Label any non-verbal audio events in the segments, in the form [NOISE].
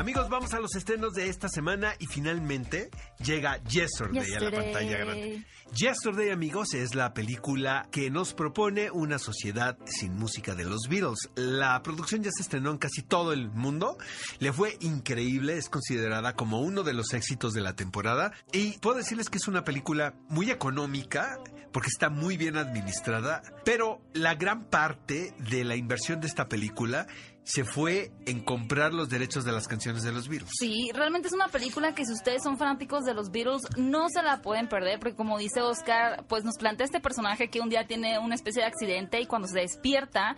Amigos, vamos a los estrenos de esta semana y finalmente llega Yesterday, a la Yesterday. pantalla grande. Yesterday, amigos, es la película que nos propone una sociedad sin música de los Beatles. La producción ya se estrenó en casi todo el mundo. Le fue increíble, es considerada como uno de los éxitos de la temporada. Y puedo decirles que es una película muy económica porque está muy bien administrada, pero la gran parte de la inversión de esta película se fue en comprar los derechos de las canciones de los Beatles. Sí, realmente es una película que si ustedes son fanáticos de los Beatles no se la pueden perder porque como dice Oscar, pues nos plantea este personaje que un día tiene una especie de accidente y cuando se despierta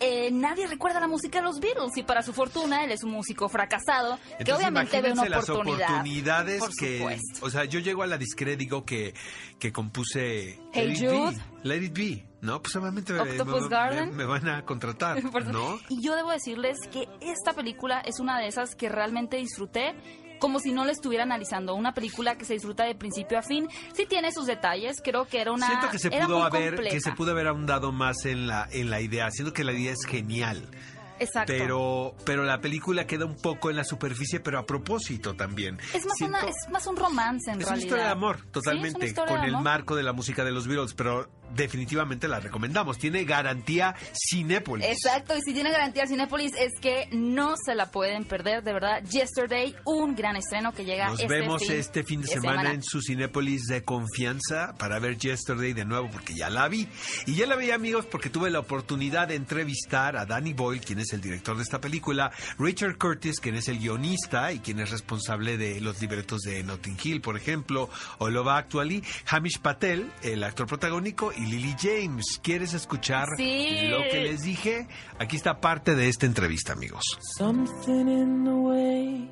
eh, nadie recuerda la música de los Beatles y para su fortuna él es un músico fracasado que obviamente ve una imagínense las oportunidad. oportunidades por que, supuesto. o sea, yo llego a la disquera y digo que, que compuse Hey Let It Jude. Be, Let It Be, ¿no? Pues obviamente me, Octopus me- me- me van a contratar, [LAUGHS] ¿no? Y yo debo decirles que esta película es una de esas que realmente disfruté como si no la estuviera analizando. Una película que se disfruta de principio a fin. Sí tiene sus detalles, creo que era una... Siento que se pudo haber, que se pudo haber ahondado más en la, en la idea. Siento que la idea es genial. Exacto. Pero, pero la película queda un poco en la superficie, pero a propósito también. es, más Siento- una, es más un romance en Es una realidad. historia de amor, totalmente, con el amor. marco de la música de los Beatles, pero definitivamente la recomendamos. Tiene garantía Cinépolis. Exacto, y si tiene garantía Cinepolis es que no se la pueden perder, de verdad. Yesterday, un gran estreno que llega Nos este vemos fin este fin de semana, en su Cinépolis de confianza para ver Yesterday de nuevo porque ya la vi. Y ya la vi amigos porque tuve la oportunidad de entrevistar a Danny Boyle, quien es el director de esta película, Richard Curtis, quien es el guionista y quien es responsable de los libretos de Notting Hill, por ejemplo, o Actually, Hamish Patel, el actor protagónico, y Lily James. ¿Quieres escuchar Sí. lo que les dije? Aquí está parte de esta entrevista, amigos. Something in the way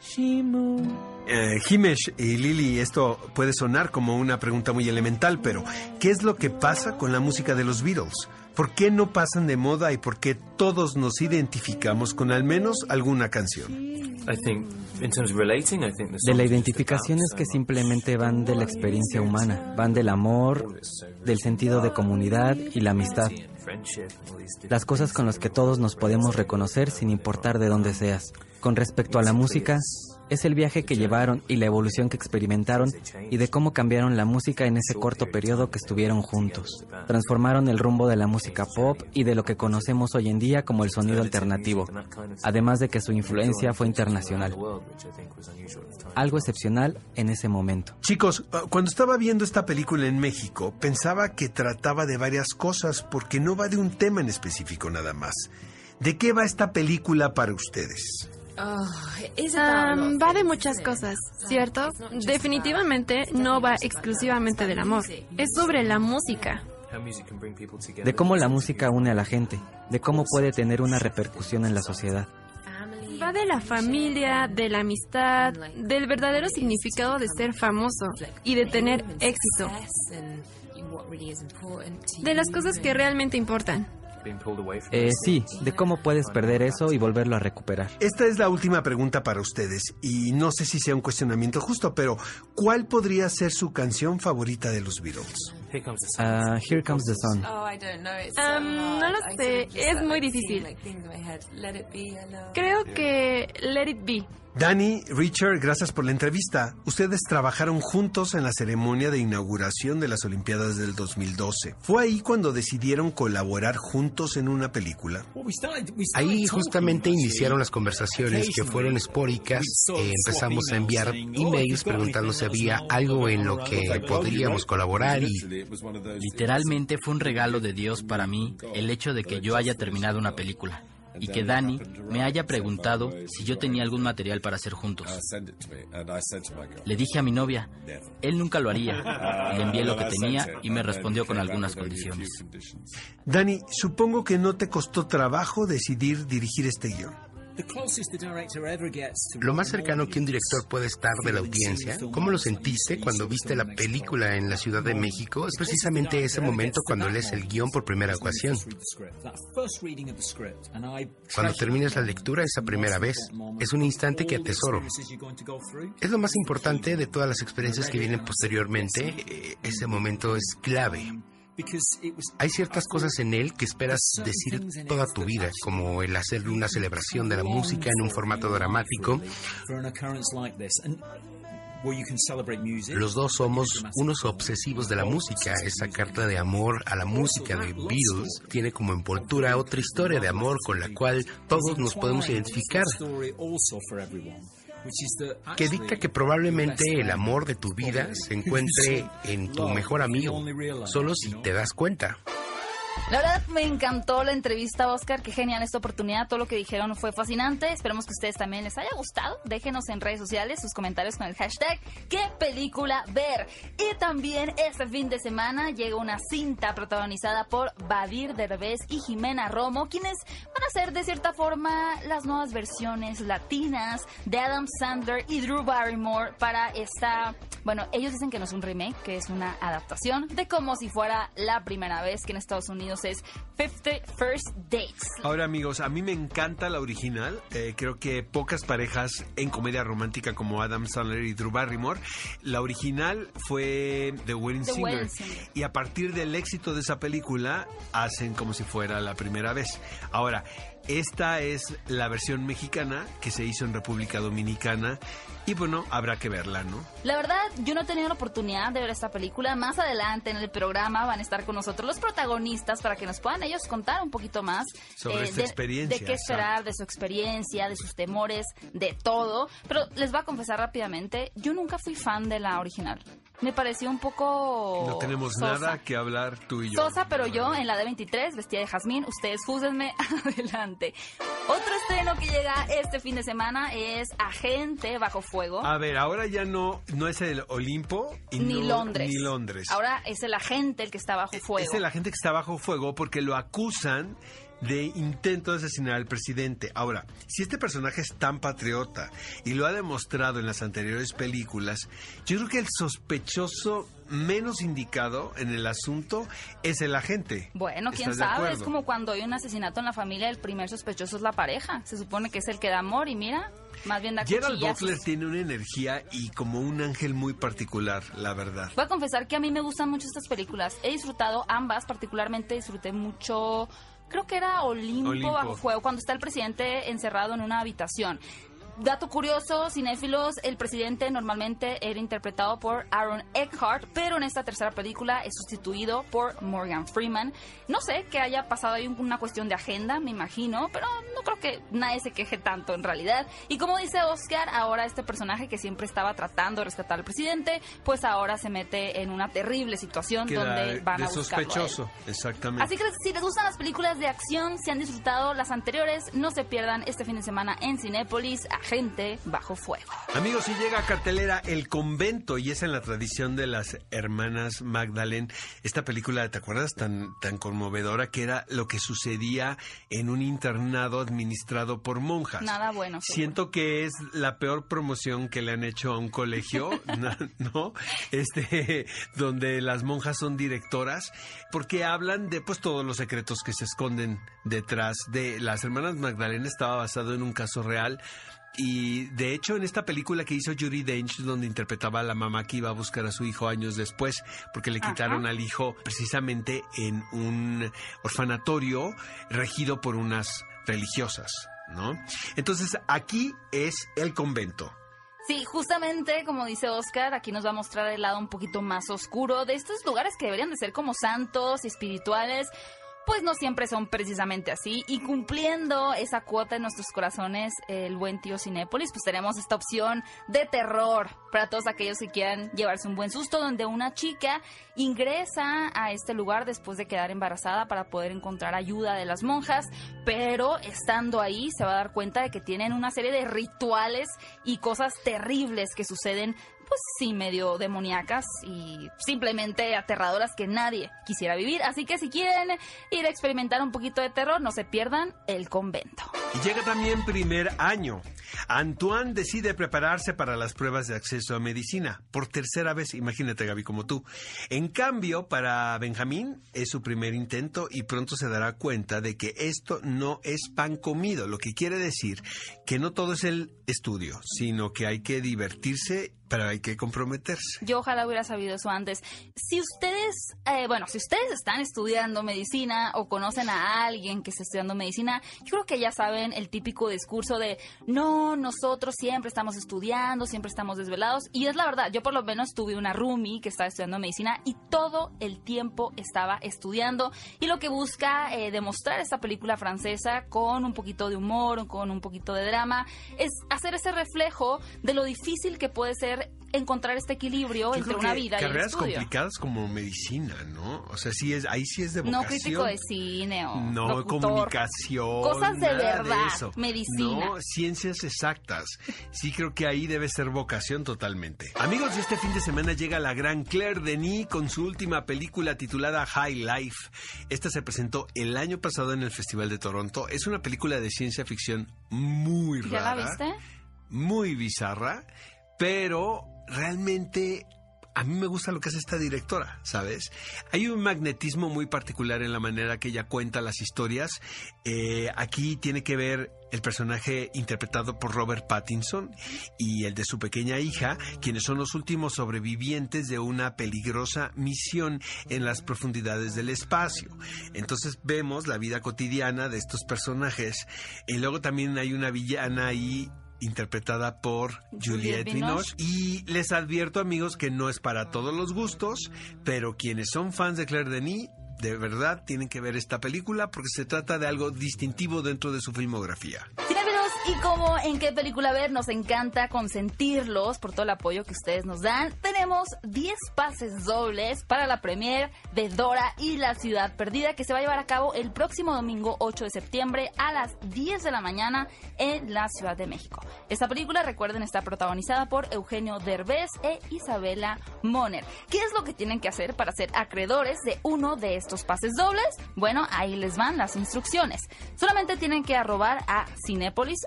she moves. Eh, Himesh y Lili, esto puede sonar como una pregunta muy elemental, pero ¿qué es lo que pasa con la música de los Beatles? ¿Por qué no pasan de moda y por qué todos nos identificamos con al menos alguna canción? I think, in terms of relating, I think the De la identificación es que simplemente van de la experiencia humana, van del amor, del sentido de comunidad y la amistad, las cosas con las que todos nos podemos reconocer sin importar de dónde seas. Con respecto a la música, es el viaje que llevaron y la evolución que experimentaron y de cómo cambiaron la música en ese corto periodo que estuvieron juntos. Transformaron el rumbo de la música pop y de lo que conocemos hoy en día como el sonido alternativo, además de que su influencia fue internacional. Algo excepcional en ese momento. Chicos, uh, cuando estaba viendo esta película en México, pensaba que trataba de varias cosas porque no va de un tema en específico nada más. ¿De qué va esta película para ustedes? Am, va de muchas cosas, ¿cierto? Definitivamente no va exclusivamente del amor. Es sobre la música. De cómo la música une a la gente, de cómo puede tener una repercusión en la sociedad. Va de la familia, de la amistad, del verdadero significado de ser famoso y de tener éxito. De las cosas que realmente importan. Eh, sí, de cómo puedes perder eso y volverlo a recuperar. Esta es la última pregunta para ustedes y no sé si sea un cuestionamiento justo, pero ¿cuál podría ser su canción favorita de los Beatles? Ah, Here Comes the Sun. Am, no lo sé, es muy difícil. Creo que Let It Be. Danny, Richard, gracias por la entrevista. Ustedes trabajaron juntos en la ceremonia de inauguración de las Olimpiadas del 2012. ¿Fue ahí cuando decidieron colaborar juntos en una película? Ahí justamente iniciaron las conversaciones que fueron espóricas. Eh, empezamos a enviar emails preguntando si había algo en lo que podríamos colaborar y Literalmente fue un regalo de Dios para mí el hecho de que yo haya terminado una película y que Dani me haya preguntado si yo tenía algún material para hacer juntos. Le dije a mi novia, él nunca lo haría. Le envié lo que tenía y me respondió con algunas condiciones. Danny, supongo que no te costó trabajo decidir dirigir este guion. Lo más cercano que un director puede estar de la audiencia, ¿cómo lo sentiste cuando viste la película en la Ciudad de México? Es precisamente ese momento cuando lees el guion por primera ocasión. Cuando terminas la lectura esa primera vez, es un instante que atesoro. Es lo más importante de todas las experiencias que vienen posteriormente. eh, Ese momento es clave. Hay ciertas cosas en él que esperas decir toda tu vida, como el hacer una celebración de la música en un formato dramático. Los dos somos unos obsesivos de la música. Esa carta de amor a la música de Beatles tiene como envoltura otra historia de amor con la cual todos nos podemos identificar que dicta que probablemente el amor de tu vida [LAUGHS] se encuentre en tu mejor amigo, solo si te das cuenta. La verdad me encantó la entrevista, Oscar. Qué genial esta oportunidad. Todo lo que dijeron fue fascinante. Esperemos que a ustedes también les haya gustado. Déjenos en redes sociales sus comentarios con el hashtag ¿Qué película ver? Y también este fin de semana llega una cinta protagonizada por Badir Derbez y Jimena Romo, quienes van a ser de cierta forma las nuevas versiones latinas de Adam Sandler y Drew Barrymore para esta... Bueno, ellos dicen que no es un remake, que es una adaptación de como si fuera la primera vez que en Estados Unidos es 50 First Dates. Ahora amigos, a mí me encanta la original. Eh, creo que pocas parejas en comedia romántica como Adam Sandler y Drew Barrymore. La original fue The Wedding, Singer, Y a partir del éxito de esa película, hacen como si fuera la primera vez. Ahora, esta es la versión mexicana que se hizo en República Dominicana y bueno, habrá que verla, ¿no? La verdad, yo no he tenido la oportunidad de ver esta película. Más adelante en el programa van a estar con nosotros los protagonistas para que nos puedan ellos contar un poquito más sobre eh, esta experiencia. De qué esperar, de su experiencia, de sus temores, de todo. Pero les voy a confesar rápidamente, yo nunca fui fan de la original me pareció un poco. No tenemos nada que hablar tú y yo. Sosa, pero yo en la D23, vestida de jazmín. Ustedes fúsenme [LAUGHS] adelante. Otro estreno que llega este fin de semana es Agente Bajo Fuego. A ver, ahora ya no, no es el Olimpo ni Londres. Ni Londres. Ahora es el agente el que está bajo fuego. Es el agente que está bajo fuego porque lo acusan de intento de asesinar al presidente. Ahora, si este personaje es tan patriota y lo ha demostrado en las anteriores películas, yo creo que el sospechoso menos indicado en el asunto es el agente. Bueno, quién sabe, es como cuando hay un asesinato en la familia, el primer sospechoso es la pareja. Se supone que es el que da amor y mira, más bien da Gerald Butler tiene una energía y como un ángel muy particular, la verdad. Voy a confesar que a mí me gustan mucho estas películas. He disfrutado ambas, particularmente disfruté mucho creo que era Olimpo, bajo fuego, cuando está el presidente encerrado en una habitación. Dato curioso, cinéfilos, el presidente normalmente era interpretado por Aaron Eckhart, pero en esta tercera película es sustituido por Morgan Freeman. No sé que haya pasado ahí una cuestión de agenda, me imagino, pero no creo que nadie se queje tanto en realidad. Y como dice Oscar, ahora este personaje que siempre estaba tratando de rescatar al presidente, pues ahora se mete en una terrible situación donde van a buscarlo sospechoso, exactamente. Así que si les gustan las películas de acción, si han disfrutado las anteriores, no se pierdan este fin de semana en Cinépolis gente bajo fuego. Amigos, si llega a cartelera El Convento y es en la tradición de las hermanas Magdalene, esta película, ¿te acuerdas? Tan, tan conmovedora que era lo que sucedía en un internado administrado por monjas. Nada bueno. Siento que es la peor promoción que le han hecho a un colegio, [LAUGHS] ¿no? Este, donde las monjas son directoras, porque hablan de pues todos los secretos que se esconden detrás de las hermanas Magdalena estaba basado en un caso real y de hecho, en esta película que hizo Judy Dench, donde interpretaba a la mamá que iba a buscar a su hijo años después, porque le quitaron al hijo precisamente en un orfanatorio regido por unas religiosas, ¿no? Entonces, aquí es el convento. Sí, justamente como dice Oscar, aquí nos va a mostrar el lado un poquito más oscuro de estos lugares que deberían de ser como santos y espirituales, pues no siempre son precisamente así. Y cumpliendo esa cuota en nuestros corazones, el buen tío Cinépolis, pues tenemos esta opción de terror para todos aquellos que quieran llevarse un buen susto, donde una chica ingresa a este lugar después de quedar embarazada para poder encontrar ayuda de las monjas, pero estando ahí se va a dar cuenta de que tienen una serie de rituales y cosas terribles que suceden pues sí, medio demoníacas y simplemente aterradoras que nadie quisiera vivir. Así que si quieren ir a experimentar un poquito de terror, no se pierdan el convento. Y llega también primer año. Antoine decide prepararse para las pruebas de acceso a medicina por tercera vez, imagínate Gaby como tú. En cambio, para Benjamín es su primer intento y pronto se dará cuenta de que esto no es pan comido, lo que quiere decir que no todo es el estudio, sino que hay que divertirse hay que comprometerse. Yo ojalá hubiera sabido eso antes. Si ustedes, eh, bueno, si ustedes están estudiando medicina o conocen a alguien que está estudiando medicina, yo creo que ya saben el típico discurso de, no, nosotros siempre estamos estudiando, siempre estamos desvelados. Y es la verdad, yo por lo menos tuve una roomie que estaba estudiando medicina y todo el tiempo estaba estudiando. Y lo que busca eh, demostrar esta película francesa con un poquito de humor, con un poquito de drama, es hacer ese reflejo de lo difícil que puede ser encontrar este equilibrio entre una vida y el carreras complicadas como medicina, ¿no? O sea, sí es, ahí sí es de vocación. No crítico de cine o No, comunicación. Cosas de verdad, medicina. No, ciencias exactas. Sí creo que ahí debe ser vocación totalmente. Amigos, este fin de semana llega la gran Claire Denis con su última película titulada High Life. Esta se presentó el año pasado en el Festival de Toronto. Es una película de ciencia ficción muy rara. ¿Ya la viste? Muy bizarra pero realmente a mí me gusta lo que hace esta directora, ¿sabes? Hay un magnetismo muy particular en la manera que ella cuenta las historias. Eh, aquí tiene que ver el personaje interpretado por Robert Pattinson y el de su pequeña hija, quienes son los últimos sobrevivientes de una peligrosa misión en las profundidades del espacio. Entonces vemos la vida cotidiana de estos personajes y luego también hay una villana ahí interpretada por Juliette Binoche. Y les advierto, amigos, que no es para todos los gustos, pero quienes son fans de Claire Denis, de verdad tienen que ver esta película porque se trata de algo distintivo dentro de su filmografía. Y como en qué película ver, nos encanta consentirlos por todo el apoyo que ustedes nos dan. Tenemos 10 pases dobles para la premier de Dora y la ciudad perdida que se va a llevar a cabo el próximo domingo 8 de septiembre a las 10 de la mañana en la Ciudad de México. Esta película, recuerden, está protagonizada por Eugenio Derbez e Isabela Moner. ¿Qué es lo que tienen que hacer para ser acreedores de uno de estos pases dobles? Bueno, ahí les van las instrucciones. Solamente tienen que arrobar a Cinépolis,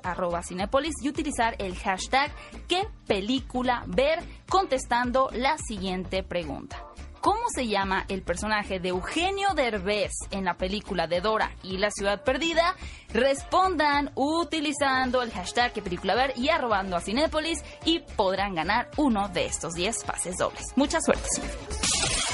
y utilizar el hashtag qué película ver contestando la siguiente pregunta. ¿Cómo se llama el personaje de Eugenio Derbez en la película de Dora y la ciudad perdida? Respondan utilizando el hashtag qué película ver y arrobando a Cinepolis y podrán ganar uno de estos 10 pases dobles. Mucha suerte.